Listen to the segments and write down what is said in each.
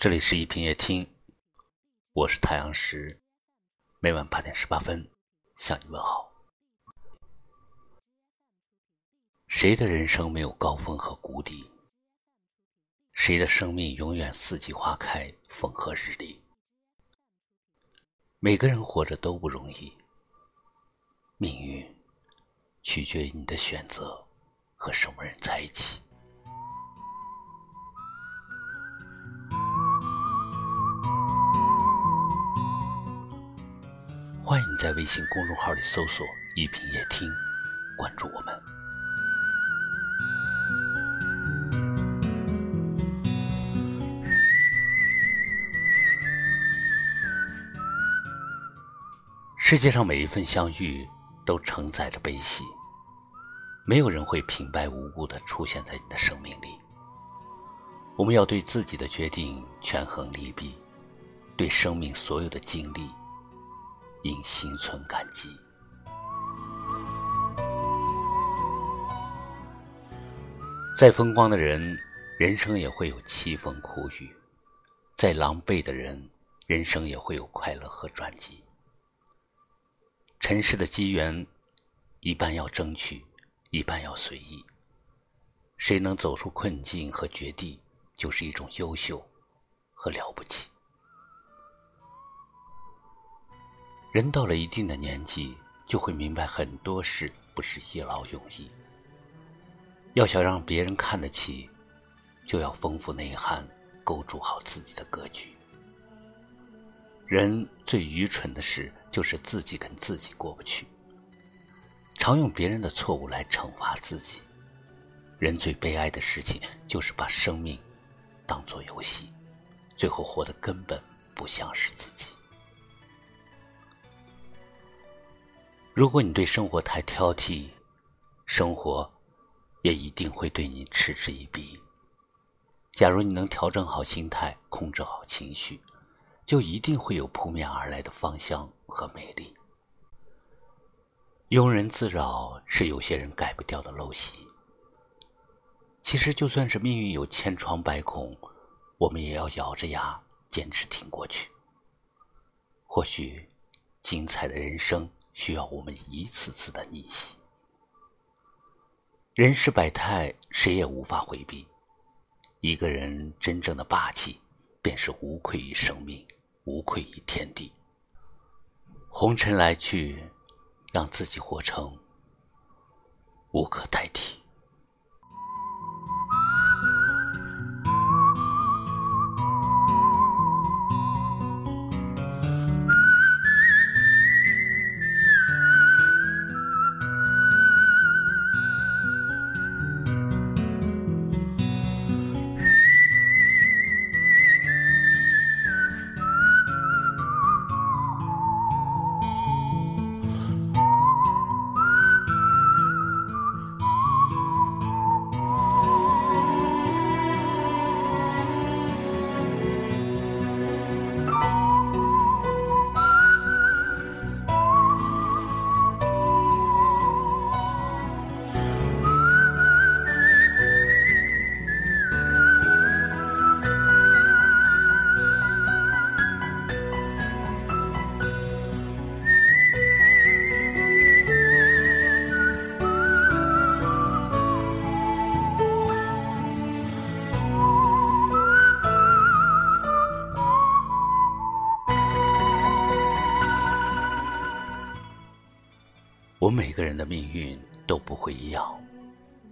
这里是一品夜听，我是太阳石，每晚八点十八分向你问好。谁的人生没有高峰和谷底？谁的生命永远四季花开，风和日丽？每个人活着都不容易，命运取决于你的选择和什么人在一起。欢迎你在微信公众号里搜索“一品夜听”，关注我们。世界上每一份相遇都承载着悲喜，没有人会平白无故的出现在你的生命里。我们要对自己的决定权衡利弊，对生命所有的经历。应心存感激。再风光的人，人生也会有凄风苦雨；再狼狈的人，人生也会有快乐和转机。尘世的机缘，一半要争取，一半要随意。谁能走出困境和绝地，就是一种优秀和了不起。人到了一定的年纪，就会明白很多事不是一劳永逸。要想让别人看得起，就要丰富内涵，构筑好自己的格局。人最愚蠢的事，就是自己跟自己过不去，常用别人的错误来惩罚自己。人最悲哀的事情，就是把生命当作游戏，最后活得根本不像是自己。如果你对生活太挑剔，生活也一定会对你嗤之以鼻。假如你能调整好心态，控制好情绪，就一定会有扑面而来的芳香和美丽。庸人自扰是有些人改不掉的陋习。其实，就算是命运有千疮百孔，我们也要咬着牙坚持挺过去。或许，精彩的人生。需要我们一次次的逆袭。人世百态，谁也无法回避。一个人真正的霸气，便是无愧于生命，无愧于天地。红尘来去，让自己活成无可代替。我每个人的命运都不会一样，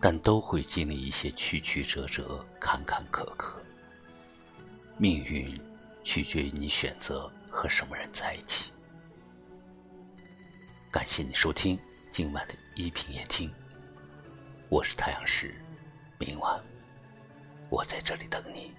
但都会经历一些曲曲折折、坎坎坷坷。命运取决于你选择和什么人在一起。感谢你收听今晚的一品夜听，我是太阳石，明晚我在这里等你。